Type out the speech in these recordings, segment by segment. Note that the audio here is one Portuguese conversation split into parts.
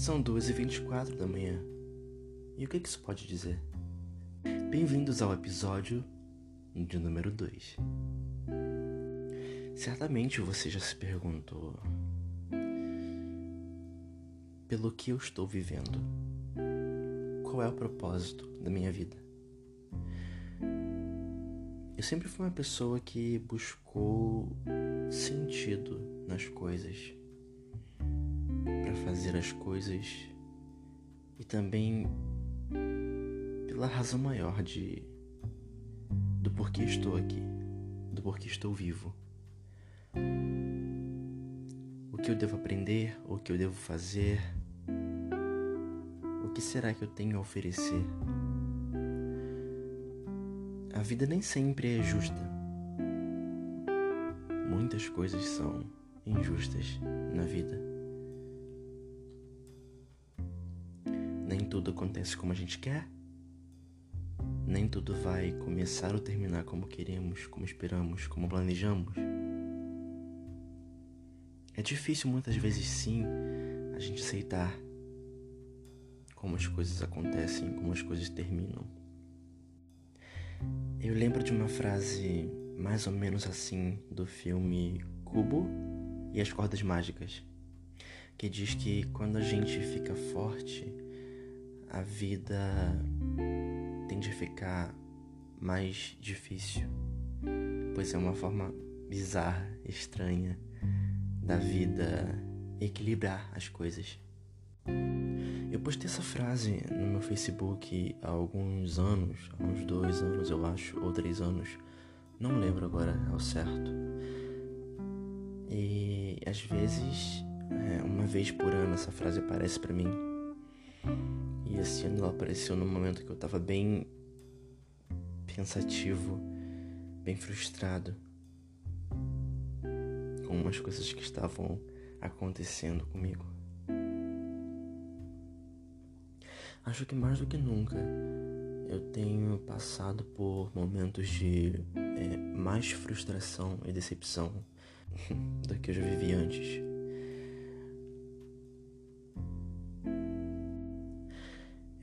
São 2h24 da manhã. E o que isso pode dizer? Bem-vindos ao episódio de número 2. Certamente você já se perguntou pelo que eu estou vivendo. Qual é o propósito da minha vida? Eu sempre fui uma pessoa que buscou sentido nas coisas fazer as coisas e também pela razão maior de do porquê estou aqui, do porquê estou vivo. O que eu devo aprender, o que eu devo fazer, o que será que eu tenho a oferecer? A vida nem sempre é justa. Muitas coisas são injustas na vida. Tudo acontece como a gente quer. Nem tudo vai começar ou terminar como queremos, como esperamos, como planejamos. É difícil muitas vezes sim a gente aceitar como as coisas acontecem, como as coisas terminam. Eu lembro de uma frase mais ou menos assim do filme Cubo e as Cordas Mágicas, que diz que quando a gente fica forte, a vida tende a ficar mais difícil, pois é uma forma bizarra, estranha da vida equilibrar as coisas. Eu postei essa frase no meu Facebook há alguns anos, há uns dois anos eu acho, ou três anos, não lembro agora ao certo. E às vezes, é, uma vez por ano, essa frase aparece para mim e esse ano ela apareceu num momento que eu tava bem pensativo, bem frustrado com umas coisas que estavam acontecendo comigo. Acho que mais do que nunca eu tenho passado por momentos de é, mais frustração e decepção do que eu já vivi antes.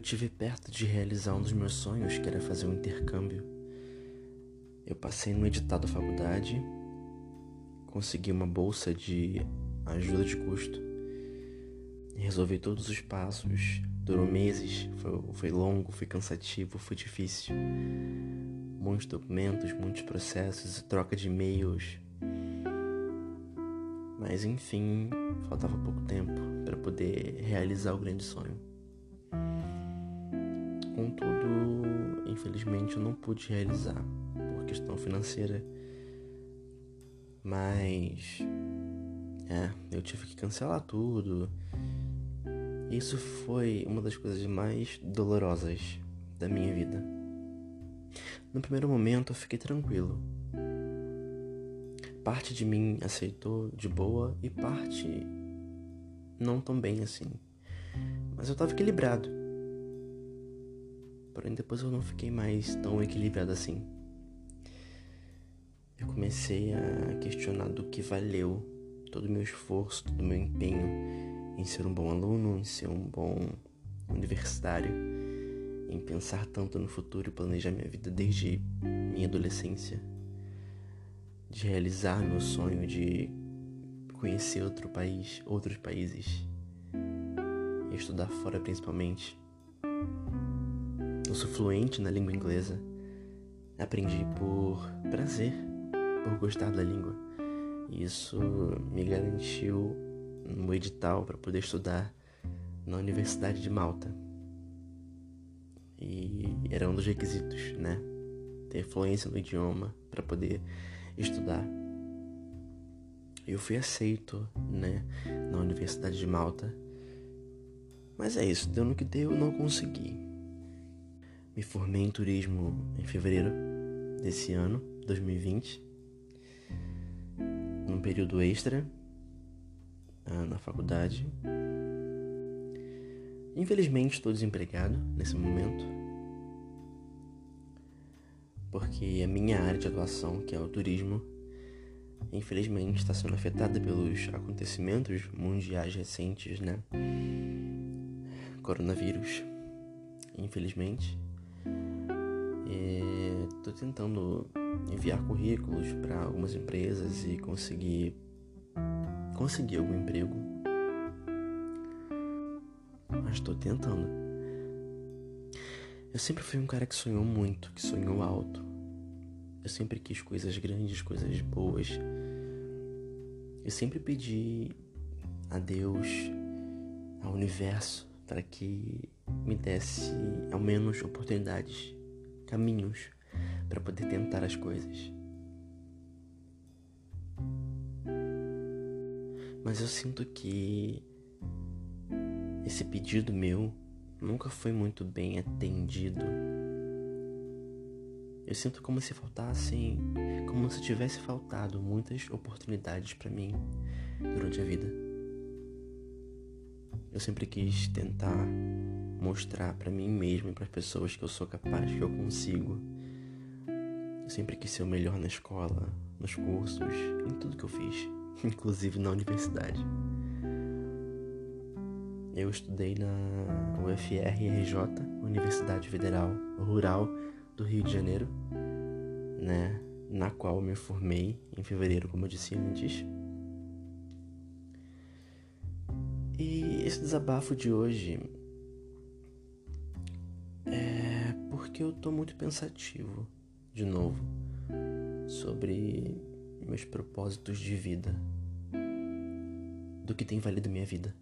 Eu tive perto de realizar um dos meus sonhos, que era fazer um intercâmbio. Eu passei no edital da faculdade, consegui uma bolsa de ajuda de custo, resolvi todos os passos. Durou meses, foi, foi longo, foi cansativo, foi difícil. Muitos documentos, muitos processos, troca de e-mails. Mas enfim, faltava pouco tempo para poder realizar o grande sonho. Contudo, infelizmente eu não pude realizar por questão financeira. Mas é, eu tive que cancelar tudo. Isso foi uma das coisas mais dolorosas da minha vida. No primeiro momento eu fiquei tranquilo. Parte de mim aceitou de boa e parte não tão bem assim. Mas eu tava equilibrado. Porém, depois eu não fiquei mais tão equilibrado assim. Eu comecei a questionar do que valeu todo o meu esforço, todo o meu empenho em ser um bom aluno, em ser um bom universitário, em pensar tanto no futuro e planejar minha vida desde minha adolescência, de realizar meu sonho de conhecer outro país, outros países, e estudar fora principalmente. Eu sou fluente na língua inglesa. Aprendi por prazer, por gostar da língua. Isso me garantiu um edital para poder estudar na Universidade de Malta. E era um dos requisitos, né? Ter fluência no idioma para poder estudar. Eu fui aceito, né, na Universidade de Malta. Mas é isso, deu no que deu, não consegui. Me formei em turismo em fevereiro desse ano, 2020, num período extra ah, na faculdade. Infelizmente estou desempregado nesse momento, porque a minha área de atuação, que é o turismo, infelizmente está sendo afetada pelos acontecimentos mundiais recentes, né? coronavírus, infelizmente. Estou tentando enviar currículos para algumas empresas e conseguir conseguir algum emprego. Mas estou tentando. Eu sempre fui um cara que sonhou muito, que sonhou alto. Eu sempre quis coisas grandes, coisas boas. Eu sempre pedi a Deus, ao universo, para que me desse ao menos oportunidades, caminhos para poder tentar as coisas. Mas eu sinto que esse pedido meu nunca foi muito bem atendido. Eu sinto como se faltassem, como se tivesse faltado muitas oportunidades para mim durante a vida. Eu sempre quis tentar mostrar para mim mesmo e para as pessoas que eu sou capaz, que eu consigo. Eu sempre quis ser o melhor na escola, nos cursos, em tudo que eu fiz, inclusive na universidade. Eu estudei na UFRRJ, Universidade Federal Rural do Rio de Janeiro, né, na qual me formei em fevereiro, como eu disse antes. E esse desabafo de hoje porque eu tô muito pensativo de novo sobre meus propósitos de vida, do que tem valido minha vida,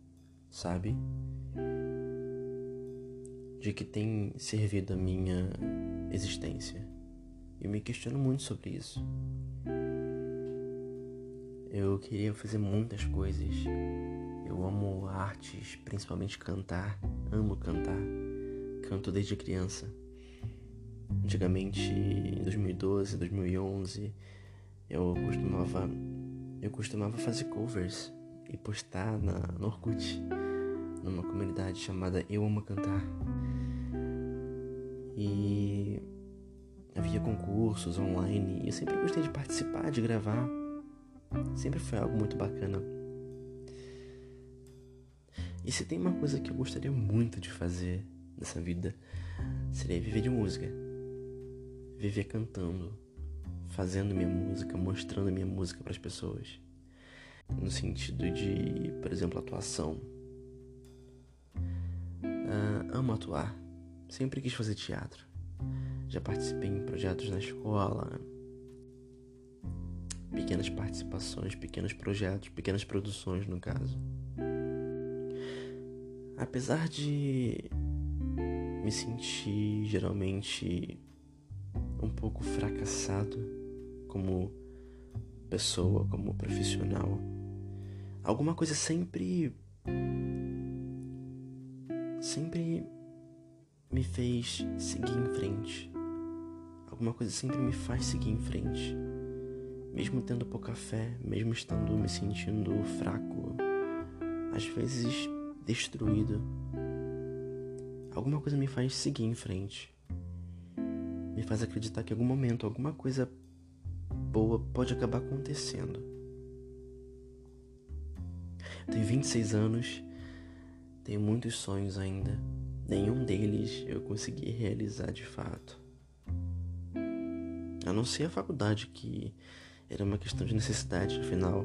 sabe? De que tem servido a minha existência. Eu me questiono muito sobre isso. Eu queria fazer muitas coisas. Eu amo artes, principalmente cantar. Amo cantar. Canto desde criança. Antigamente, em 2012, 2011, eu costumava eu costumava fazer covers e postar na, no Orkut, numa comunidade chamada Eu Amo Cantar. E havia concursos online e eu sempre gostei de participar, de gravar. Sempre foi algo muito bacana. E se tem uma coisa que eu gostaria muito de fazer nessa vida, seria viver de música viver cantando, fazendo minha música, mostrando minha música para as pessoas. No sentido de, por exemplo, atuação. Uh, amo atuar. Sempre quis fazer teatro. Já participei em projetos na escola. Pequenas participações, pequenos projetos, pequenas produções, no caso. Apesar de me sentir geralmente um pouco fracassado como pessoa, como profissional. Alguma coisa sempre. sempre me fez seguir em frente. Alguma coisa sempre me faz seguir em frente. Mesmo tendo pouca fé, mesmo estando me sentindo fraco, às vezes destruído. Alguma coisa me faz seguir em frente me faz acreditar que em algum momento alguma coisa boa pode acabar acontecendo. Eu tenho 26 anos, tenho muitos sonhos ainda, nenhum deles eu consegui realizar de fato. A não ser a faculdade, que era uma questão de necessidade, afinal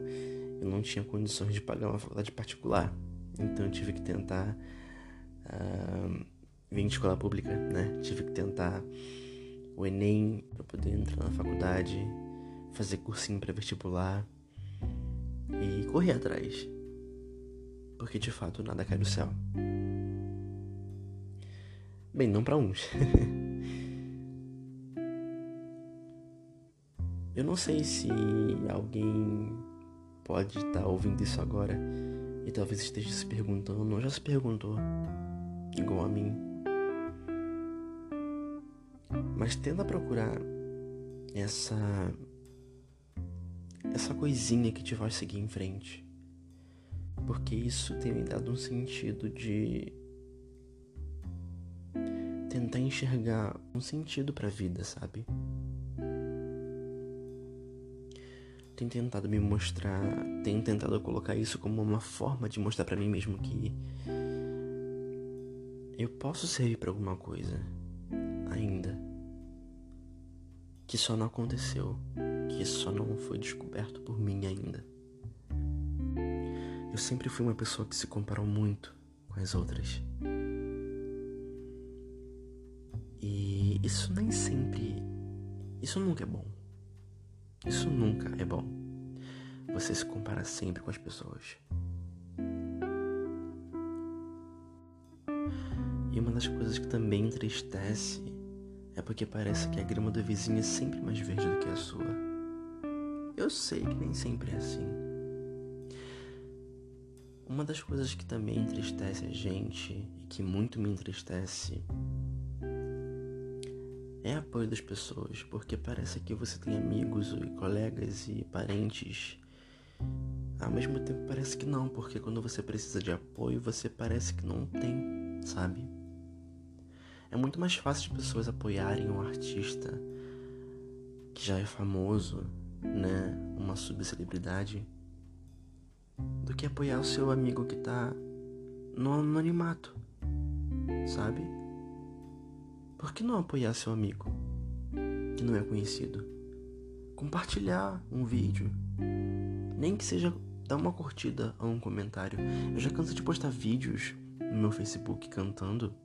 eu não tinha condições de pagar uma faculdade particular, então eu tive que tentar uh, vir de escola pública, né? Tive que tentar o Enem para poder entrar na faculdade, fazer cursinho para vestibular e correr atrás. Porque de fato nada cai do céu. Bem, não para uns. Eu não sei se alguém pode estar tá ouvindo isso agora e talvez esteja se perguntando, ou já se perguntou, igual a mim mas tenta procurar essa essa coisinha que te vai seguir em frente. Porque isso tem me dado um sentido de tentar enxergar um sentido para a vida, sabe? Tenho tentado me mostrar, tenho tentado colocar isso como uma forma de mostrar para mim mesmo que eu posso servir para alguma coisa que só não aconteceu, que só não foi descoberto por mim ainda. Eu sempre fui uma pessoa que se comparou muito com as outras. E isso nem sempre. Isso nunca é bom. Isso nunca é bom. Você se compara sempre com as pessoas. E uma das coisas que também entristece é porque parece que a grama do vizinho é sempre mais verde do que a sua. Eu sei que nem sempre é assim. Uma das coisas que também entristece a gente e que muito me entristece é apoio das pessoas, porque parece que você tem amigos e colegas e parentes. Ao mesmo tempo parece que não, porque quando você precisa de apoio, você parece que não tem, sabe? É muito mais fácil as pessoas apoiarem um artista que já é famoso, né? Uma subcelebridade, do que apoiar o seu amigo que tá no anonimato, sabe? Por que não apoiar seu amigo que não é conhecido? Compartilhar um vídeo, nem que seja dar uma curtida ou um comentário. Eu já canso de postar vídeos no meu Facebook cantando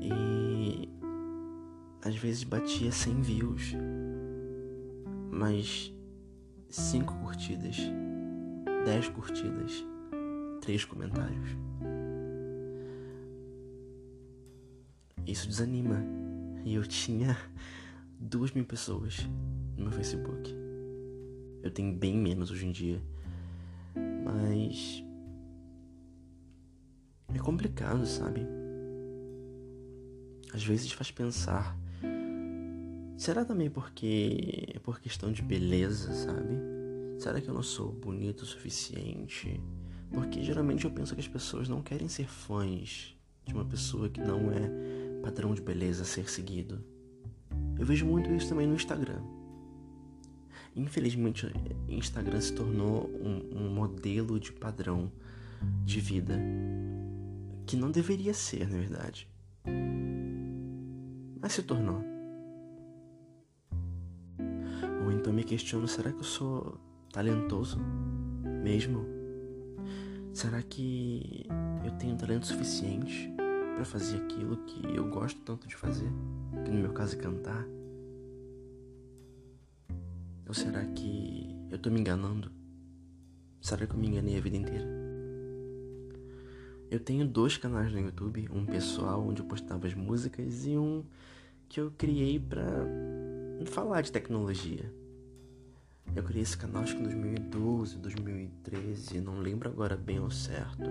e às vezes batia 100 views, mas 5 curtidas, 10 curtidas, 3 comentários. Isso desanima. E eu tinha 2 mil pessoas no meu Facebook. Eu tenho bem menos hoje em dia. Mas. É complicado, sabe? Às vezes faz pensar. Será também porque é por questão de beleza, sabe? Será que eu não sou bonito o suficiente? Porque geralmente eu penso que as pessoas não querem ser fãs de uma pessoa que não é padrão de beleza a ser seguido. Eu vejo muito isso também no Instagram. Infelizmente, Instagram se tornou um, um modelo de padrão de vida que não deveria ser, na verdade mas se tornou. Ou então me questiono: será que eu sou talentoso mesmo? Será que eu tenho talento suficiente para fazer aquilo que eu gosto tanto de fazer? Que no meu caso é cantar? Ou será que eu tô me enganando? Será que eu me enganei a vida inteira? Eu tenho dois canais no YouTube, um pessoal onde eu postava as músicas e um que eu criei para falar de tecnologia. Eu criei esse canal acho que em 2012, 2013, não lembro agora bem ao certo.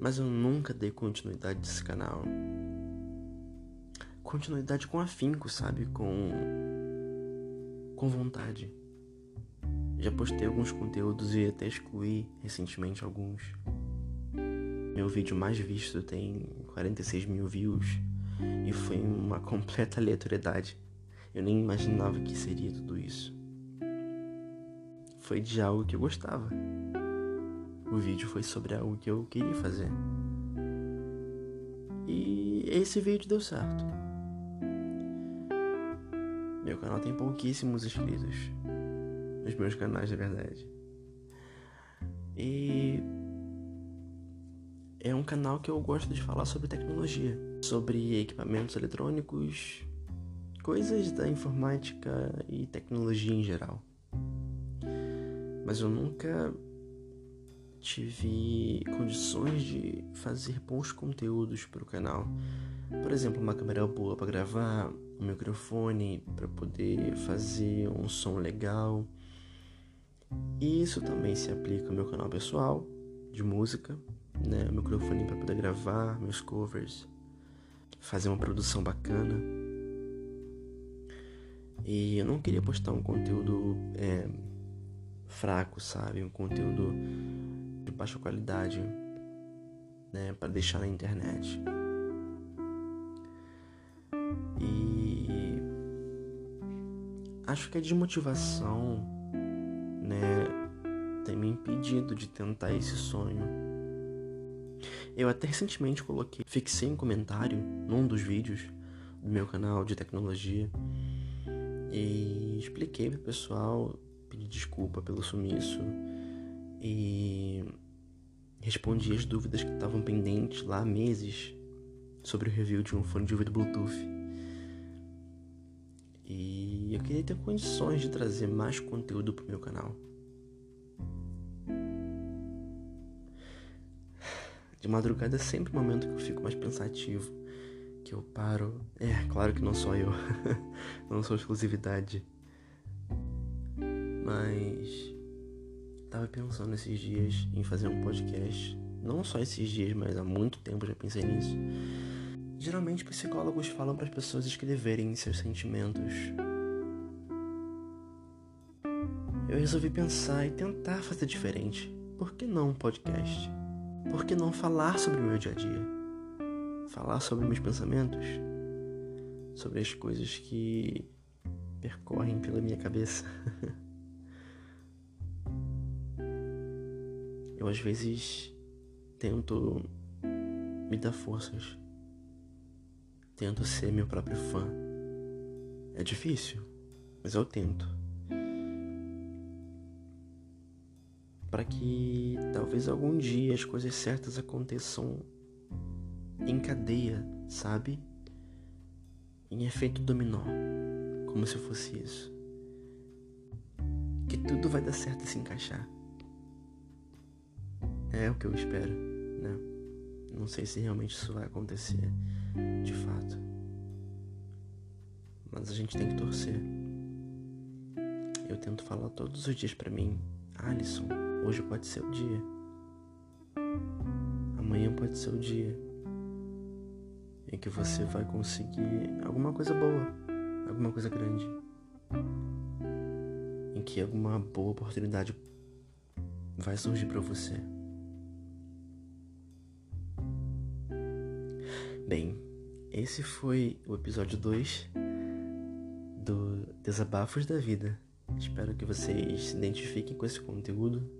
Mas eu nunca dei continuidade desse canal. Continuidade com afinco, sabe? Com com vontade. Já postei alguns conteúdos e até excluí recentemente alguns. Meu vídeo mais visto tem 46 mil views e foi uma completa aleatoriedade. Eu nem imaginava que seria tudo isso. Foi de algo que eu gostava. O vídeo foi sobre algo que eu queria fazer. E esse vídeo deu certo. Meu canal tem pouquíssimos inscritos. Nos meus canais, na verdade. E é um canal que eu gosto de falar sobre tecnologia, sobre equipamentos eletrônicos, coisas da informática e tecnologia em geral. Mas eu nunca tive condições de fazer bons conteúdos para o canal. Por exemplo, uma câmera boa para gravar, um microfone para poder fazer um som legal. E isso também se aplica ao meu canal pessoal de música, né, o microfone para poder gravar meus covers, fazer uma produção bacana. E eu não queria postar um conteúdo é, fraco, sabe? Um conteúdo de baixa qualidade, né, para deixar na internet. E acho que a desmotivação, né, tem me impedido de tentar esse sonho Eu até recentemente coloquei, fixei um comentário num dos vídeos do meu canal de tecnologia e expliquei pro pessoal, pedi desculpa pelo sumiço e respondi as dúvidas que estavam pendentes lá há meses sobre o review de um fone de ouvido Bluetooth. E eu queria ter condições de trazer mais conteúdo pro meu canal. De madrugada é sempre o momento que eu fico mais pensativo, que eu paro. É, claro que não sou eu, não sou exclusividade. Mas tava pensando esses dias em fazer um podcast. Não só esses dias, mas há muito tempo já pensei nisso. Geralmente psicólogos falam para as pessoas escreverem seus sentimentos. Eu resolvi pensar e tentar fazer diferente. Por que não um podcast? Por que não falar sobre o meu dia a dia? Falar sobre meus pensamentos? Sobre as coisas que percorrem pela minha cabeça? Eu às vezes tento me dar forças. Tento ser meu próprio fã. É difícil, mas eu tento. Para que talvez algum dia as coisas certas aconteçam em cadeia, sabe? Em efeito dominó, como se fosse isso. Que tudo vai dar certo e se encaixar. É o que eu espero, né? Não sei se realmente isso vai acontecer de fato. Mas a gente tem que torcer. Eu tento falar todos os dias para mim, Alisson, Hoje pode ser o dia. Amanhã pode ser o dia em que você vai conseguir alguma coisa boa, alguma coisa grande. Em que alguma boa oportunidade vai surgir para você. Bem, esse foi o episódio 2 do Desabafos da Vida. Espero que vocês se identifiquem com esse conteúdo